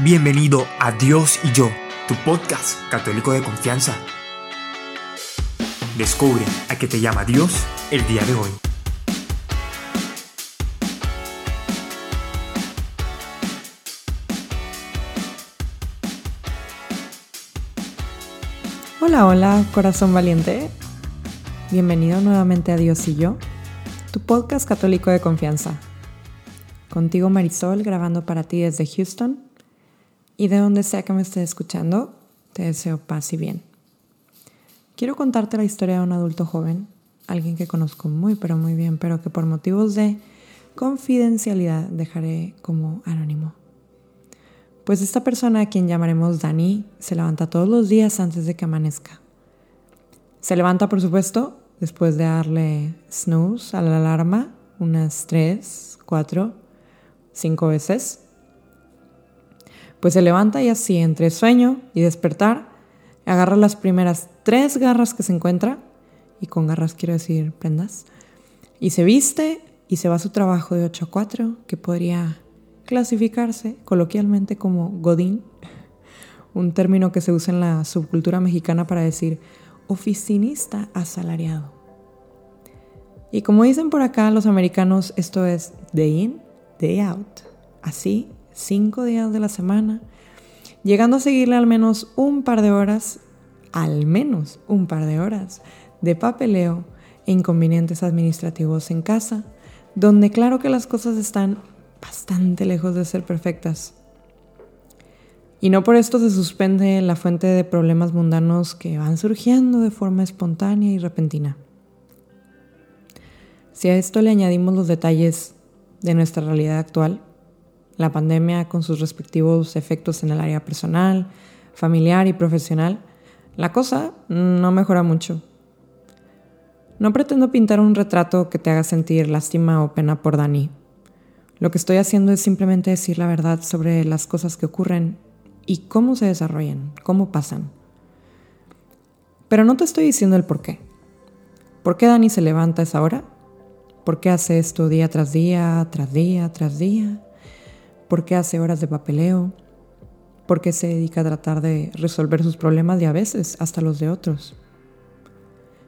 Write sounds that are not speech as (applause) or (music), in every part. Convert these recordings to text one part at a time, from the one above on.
Bienvenido a Dios y yo, tu podcast católico de confianza. Descubre a qué te llama Dios el día de hoy. Hola, hola, corazón valiente. Bienvenido nuevamente a Dios y yo, tu podcast católico de confianza. Contigo Marisol, grabando para ti desde Houston, y de donde sea que me estés escuchando, te deseo paz y bien. Quiero contarte la historia de un adulto joven, alguien que conozco muy pero muy bien, pero que por motivos de confidencialidad dejaré como anónimo. Pues esta persona, a quien llamaremos Dani, se levanta todos los días antes de que amanezca. Se levanta, por supuesto, después de darle snooze a la alarma unas tres, cuatro, cinco veces pues se levanta y así, entre sueño y despertar, agarra las primeras tres garras que se encuentra, y con garras quiero decir prendas, y se viste y se va a su trabajo de 8 a 4, que podría clasificarse coloquialmente como Godín, (laughs) un término que se usa en la subcultura mexicana para decir oficinista asalariado. Y como dicen por acá los americanos, esto es day in, day out. Así cinco días de la semana, llegando a seguirle al menos un par de horas, al menos un par de horas, de papeleo e inconvenientes administrativos en casa, donde claro que las cosas están bastante lejos de ser perfectas. Y no por esto se suspende la fuente de problemas mundanos que van surgiendo de forma espontánea y repentina. Si a esto le añadimos los detalles de nuestra realidad actual, la pandemia con sus respectivos efectos en el área personal, familiar y profesional, la cosa no mejora mucho. No pretendo pintar un retrato que te haga sentir lástima o pena por Dani. Lo que estoy haciendo es simplemente decir la verdad sobre las cosas que ocurren y cómo se desarrollan, cómo pasan. Pero no te estoy diciendo el por qué. ¿Por qué Dani se levanta a esa hora? ¿Por qué hace esto día tras día, tras día, tras día? Por qué hace horas de papeleo, por qué se dedica a tratar de resolver sus problemas y a veces hasta los de otros.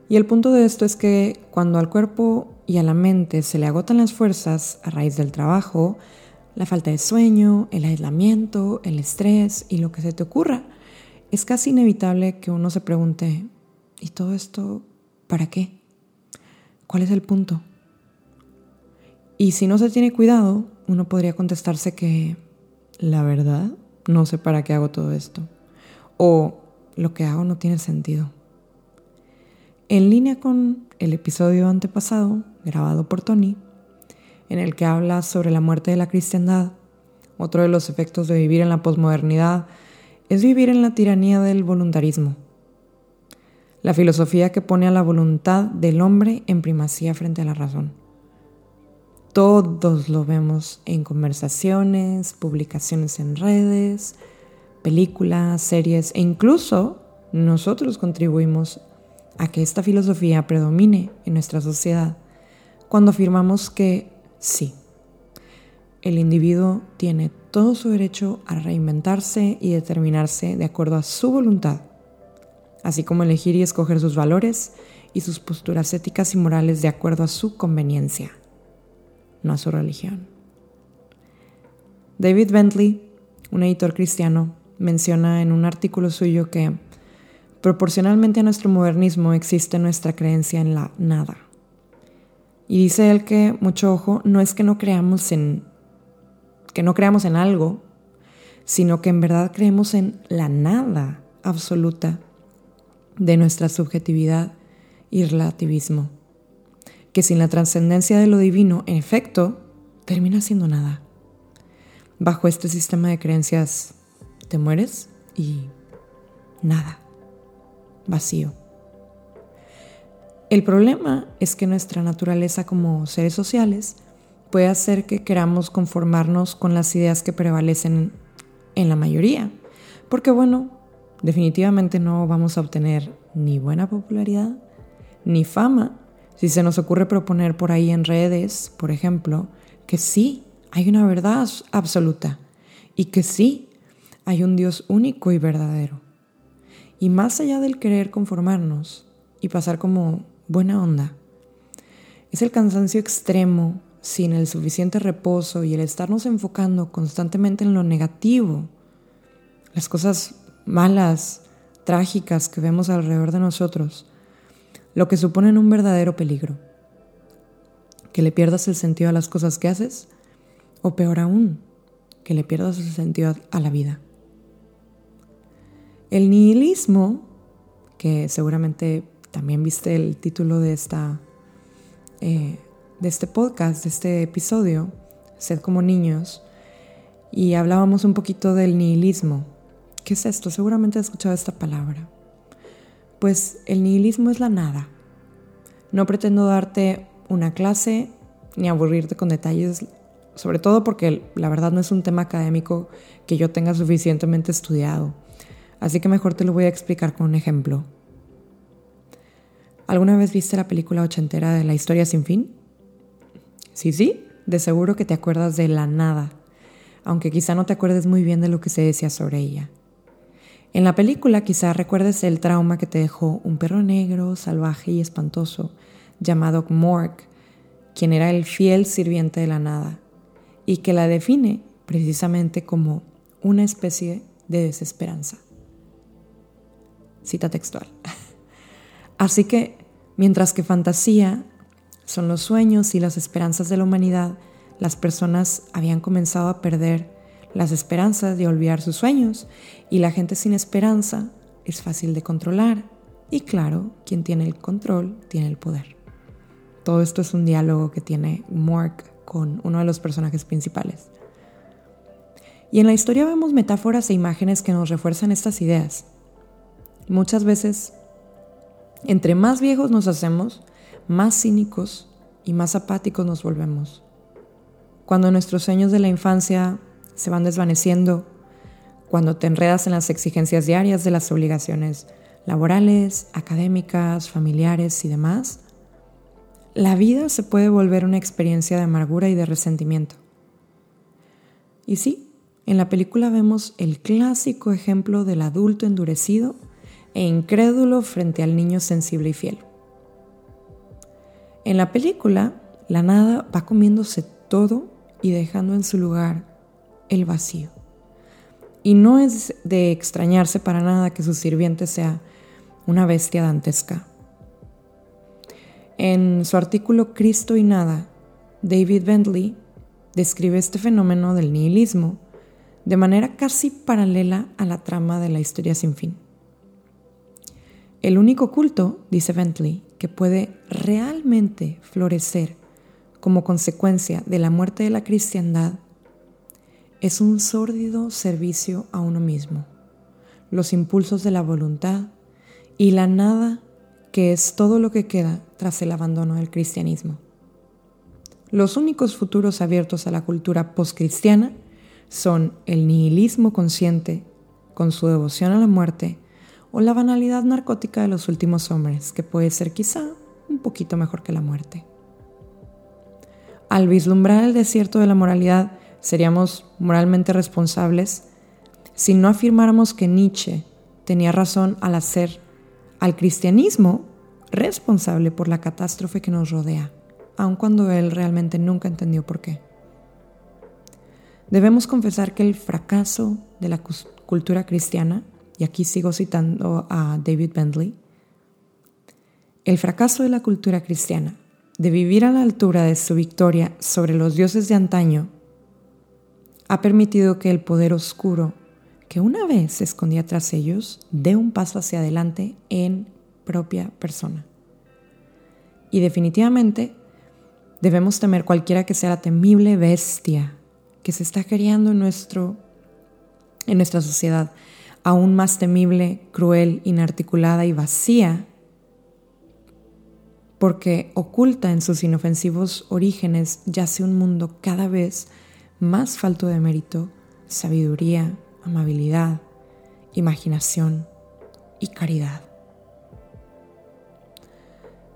Y el punto de esto es que cuando al cuerpo y a la mente se le agotan las fuerzas a raíz del trabajo, la falta de sueño, el aislamiento, el estrés y lo que se te ocurra, es casi inevitable que uno se pregunte, ¿y todo esto para qué? ¿Cuál es el punto? Y si no se tiene cuidado, uno podría contestarse que la verdad no sé para qué hago todo esto o lo que hago no tiene sentido. En línea con el episodio antepasado, grabado por Tony, en el que habla sobre la muerte de la cristiandad, otro de los efectos de vivir en la posmodernidad es vivir en la tiranía del voluntarismo. La filosofía que pone a la voluntad del hombre en primacía frente a la razón. Todos lo vemos en conversaciones, publicaciones en redes, películas, series e incluso nosotros contribuimos a que esta filosofía predomine en nuestra sociedad cuando afirmamos que sí, el individuo tiene todo su derecho a reinventarse y determinarse de acuerdo a su voluntad, así como elegir y escoger sus valores y sus posturas éticas y morales de acuerdo a su conveniencia no a su religión. David Bentley, un editor cristiano, menciona en un artículo suyo que proporcionalmente a nuestro modernismo existe nuestra creencia en la nada. Y dice él que, mucho ojo, no es que no creamos en que no creamos en algo, sino que en verdad creemos en la nada absoluta de nuestra subjetividad y relativismo que sin la trascendencia de lo divino, en efecto, termina siendo nada. Bajo este sistema de creencias, te mueres y nada, vacío. El problema es que nuestra naturaleza como seres sociales puede hacer que queramos conformarnos con las ideas que prevalecen en la mayoría, porque bueno, definitivamente no vamos a obtener ni buena popularidad, ni fama, si se nos ocurre proponer por ahí en redes, por ejemplo, que sí, hay una verdad absoluta y que sí, hay un Dios único y verdadero. Y más allá del querer conformarnos y pasar como buena onda, es el cansancio extremo sin el suficiente reposo y el estarnos enfocando constantemente en lo negativo, las cosas malas, trágicas que vemos alrededor de nosotros, lo que supone un verdadero peligro. Que le pierdas el sentido a las cosas que haces o peor aún, que le pierdas el sentido a la vida. El nihilismo, que seguramente también viste el título de esta eh, de este podcast, de este episodio, Sed como niños, y hablábamos un poquito del nihilismo. ¿Qué es esto? Seguramente has escuchado esta palabra. Pues el nihilismo es la nada. No pretendo darte una clase ni aburrirte con detalles, sobre todo porque la verdad no es un tema académico que yo tenga suficientemente estudiado. Así que mejor te lo voy a explicar con un ejemplo. ¿Alguna vez viste la película ochentera de La historia sin fin? Sí, sí, de seguro que te acuerdas de la nada, aunque quizá no te acuerdes muy bien de lo que se decía sobre ella. En la película quizá recuerdes el trauma que te dejó un perro negro, salvaje y espantoso, llamado Morg, quien era el fiel sirviente de la nada, y que la define precisamente como una especie de desesperanza. Cita textual. (laughs) Así que, mientras que fantasía son los sueños y las esperanzas de la humanidad, las personas habían comenzado a perder las esperanzas de olvidar sus sueños y la gente sin esperanza es fácil de controlar y claro, quien tiene el control tiene el poder. Todo esto es un diálogo que tiene Mark con uno de los personajes principales. Y en la historia vemos metáforas e imágenes que nos refuerzan estas ideas. Muchas veces, entre más viejos nos hacemos, más cínicos y más apáticos nos volvemos. Cuando nuestros sueños de la infancia se van desvaneciendo, cuando te enredas en las exigencias diarias de las obligaciones laborales, académicas, familiares y demás, la vida se puede volver una experiencia de amargura y de resentimiento. Y sí, en la película vemos el clásico ejemplo del adulto endurecido e incrédulo frente al niño sensible y fiel. En la película, la nada va comiéndose todo y dejando en su lugar el vacío. Y no es de extrañarse para nada que su sirviente sea una bestia dantesca. En su artículo Cristo y nada, David Bentley describe este fenómeno del nihilismo de manera casi paralela a la trama de la historia sin fin. El único culto, dice Bentley, que puede realmente florecer como consecuencia de la muerte de la cristiandad es un sórdido servicio a uno mismo, los impulsos de la voluntad y la nada que es todo lo que queda tras el abandono del cristianismo. Los únicos futuros abiertos a la cultura postcristiana son el nihilismo consciente, con su devoción a la muerte, o la banalidad narcótica de los últimos hombres, que puede ser quizá un poquito mejor que la muerte. Al vislumbrar el desierto de la moralidad, seríamos moralmente responsables si no afirmáramos que Nietzsche tenía razón al hacer al cristianismo responsable por la catástrofe que nos rodea, aun cuando él realmente nunca entendió por qué. Debemos confesar que el fracaso de la cultura cristiana y aquí sigo citando a David Bentley, el fracaso de la cultura cristiana de vivir a la altura de su victoria sobre los dioses de antaño ha permitido que el poder oscuro que una vez se escondía tras ellos dé un paso hacia adelante en propia persona. Y definitivamente debemos temer cualquiera que sea la temible bestia que se está creando en, nuestro, en nuestra sociedad, aún más temible, cruel, inarticulada y vacía, porque oculta en sus inofensivos orígenes yace un mundo cada vez más falto de mérito, sabiduría, amabilidad, imaginación y caridad.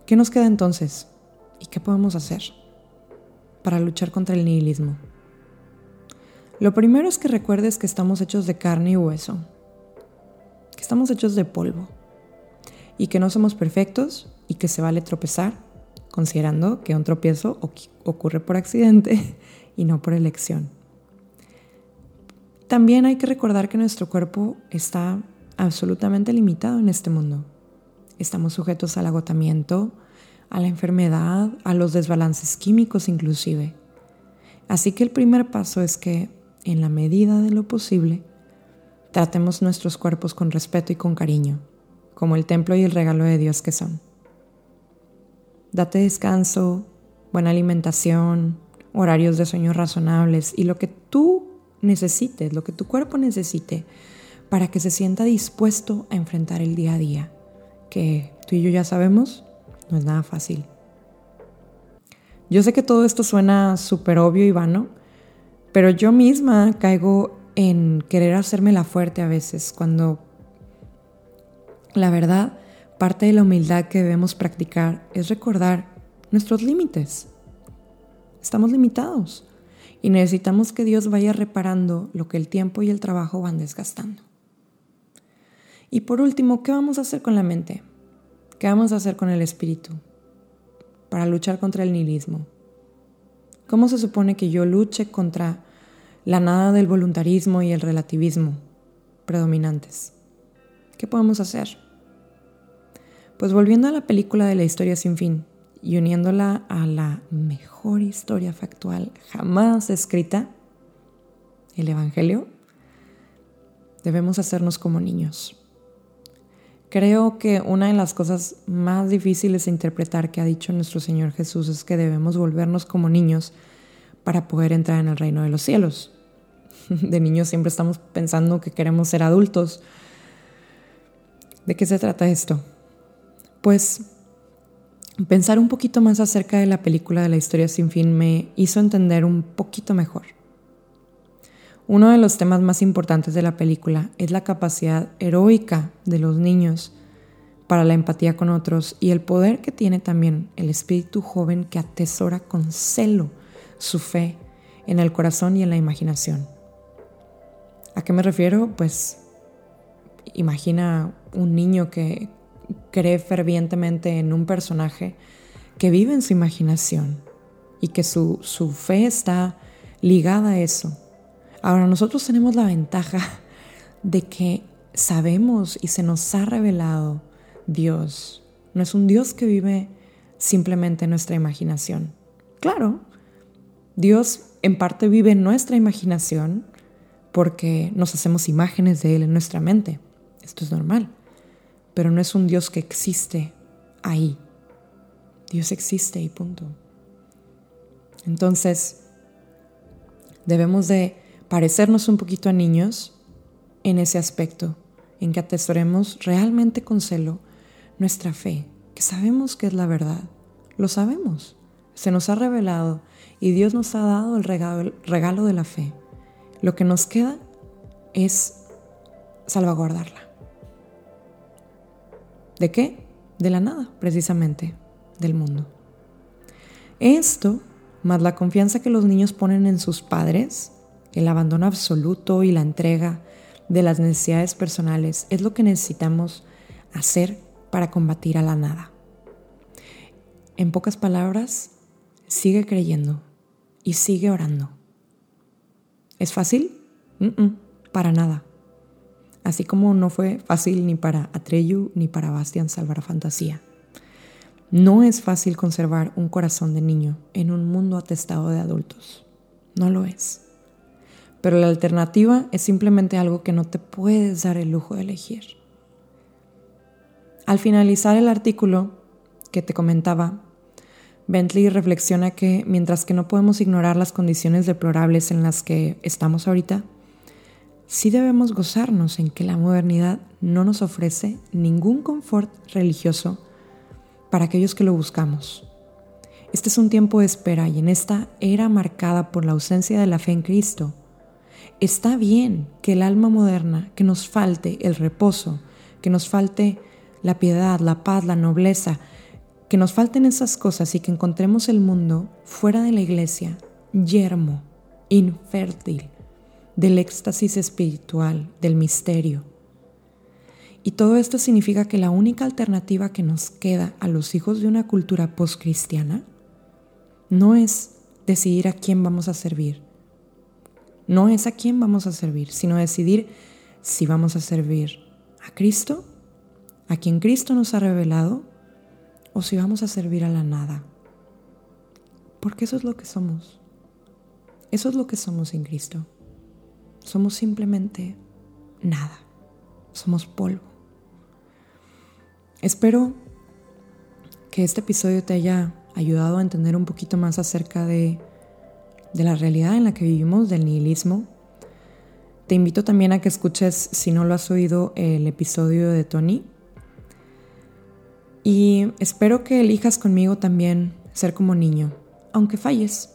¿Qué nos queda entonces? ¿Y qué podemos hacer para luchar contra el nihilismo? Lo primero es que recuerdes que estamos hechos de carne y hueso, que estamos hechos de polvo y que no somos perfectos y que se vale tropezar, considerando que un tropiezo ocurre por accidente y no por elección. También hay que recordar que nuestro cuerpo está absolutamente limitado en este mundo. Estamos sujetos al agotamiento, a la enfermedad, a los desbalances químicos inclusive. Así que el primer paso es que, en la medida de lo posible, tratemos nuestros cuerpos con respeto y con cariño, como el templo y el regalo de Dios que son. Date descanso, buena alimentación, horarios de sueño razonables y lo que tú necesites, lo que tu cuerpo necesite para que se sienta dispuesto a enfrentar el día a día, que tú y yo ya sabemos, no es nada fácil. Yo sé que todo esto suena súper obvio y vano, pero yo misma caigo en querer hacerme la fuerte a veces, cuando la verdad, parte de la humildad que debemos practicar es recordar nuestros límites. Estamos limitados y necesitamos que Dios vaya reparando lo que el tiempo y el trabajo van desgastando. Y por último, ¿qué vamos a hacer con la mente? ¿Qué vamos a hacer con el espíritu para luchar contra el nihilismo? ¿Cómo se supone que yo luche contra la nada del voluntarismo y el relativismo predominantes? ¿Qué podemos hacer? Pues volviendo a la película de la historia sin fin y uniéndola a la mejor historia factual jamás escrita, el Evangelio, debemos hacernos como niños. Creo que una de las cosas más difíciles de interpretar que ha dicho nuestro Señor Jesús es que debemos volvernos como niños para poder entrar en el reino de los cielos. (laughs) De niños siempre estamos pensando que queremos ser adultos. ¿De qué se trata esto? Pues pensar un poquito más acerca de la película de la historia sin fin me hizo entender un poquito mejor. Uno de los temas más importantes de la película es la capacidad heroica de los niños para la empatía con otros y el poder que tiene también el espíritu joven que atesora con celo su fe en el corazón y en la imaginación. ¿A qué me refiero? Pues imagina un niño que cree fervientemente en un personaje que vive en su imaginación y que su, su fe está ligada a eso Ahora nosotros tenemos la ventaja de que sabemos y se nos ha revelado Dios. No es un Dios que vive simplemente en nuestra imaginación. Claro, Dios en parte vive en nuestra imaginación porque nos hacemos imágenes de Él en nuestra mente. Esto es normal. Pero no es un Dios que existe ahí. Dios existe y punto. Entonces, debemos de parecernos un poquito a niños en ese aspecto, en que atesoremos realmente con celo nuestra fe, que sabemos que es la verdad, lo sabemos, se nos ha revelado y Dios nos ha dado el regalo, de la fe. Lo que nos queda es salvaguardarla. ¿De qué? De la nada, precisamente, del mundo. Esto, más la confianza que los niños ponen en sus padres, el abandono absoluto y la entrega de las necesidades personales es lo que necesitamos hacer para combatir a la nada. En pocas palabras, sigue creyendo y sigue orando. ¿Es fácil? para nada. Así como no fue fácil ni para Atreyu ni para Bastian salvar fantasía. No es fácil conservar un corazón de niño en un mundo atestado de adultos. No lo es pero la alternativa es simplemente algo que no te puedes dar el lujo de elegir. Al finalizar el artículo que te comentaba, Bentley reflexiona que mientras que no podemos ignorar las condiciones deplorables en las que estamos ahorita, sí debemos gozarnos en que la modernidad no nos ofrece ningún confort religioso para aquellos que lo buscamos. Este es un tiempo de espera y en esta era marcada por la ausencia de la fe en Cristo, Está bien que el alma moderna, que nos falte el reposo, que nos falte la piedad, la paz, la nobleza, que nos falten esas cosas y que encontremos el mundo fuera de la iglesia yermo, infértil, del éxtasis espiritual, del misterio. Y todo esto significa que la única alternativa que nos queda a los hijos de una cultura postcristiana no es decidir a quién vamos a servir. No es a quién vamos a servir, sino decidir si vamos a servir a Cristo, a quien Cristo nos ha revelado, o si vamos a servir a la nada. Porque eso es lo que somos. Eso es lo que somos en Cristo. Somos simplemente nada. Somos polvo. Espero que este episodio te haya ayudado a entender un poquito más acerca de, de la realidad en la que vivimos, del nihilismo. Te invito también a que escuches, si no lo has oído, el episodio de Tony. Y espero que elijas conmigo también ser como niño, aunque falles,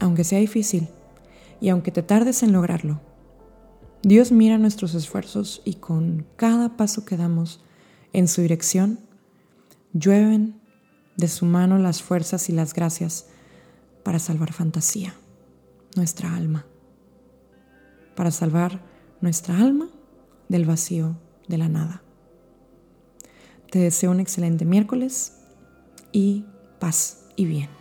aunque sea difícil y aunque te tardes en lograrlo. Dios mira nuestros esfuerzos y con cada paso que damos en su dirección, llueven de su mano las fuerzas y las gracias para salvar fantasía, nuestra alma, para salvar nuestra alma del vacío de la nada. Te deseo un excelente miércoles y paz y bien.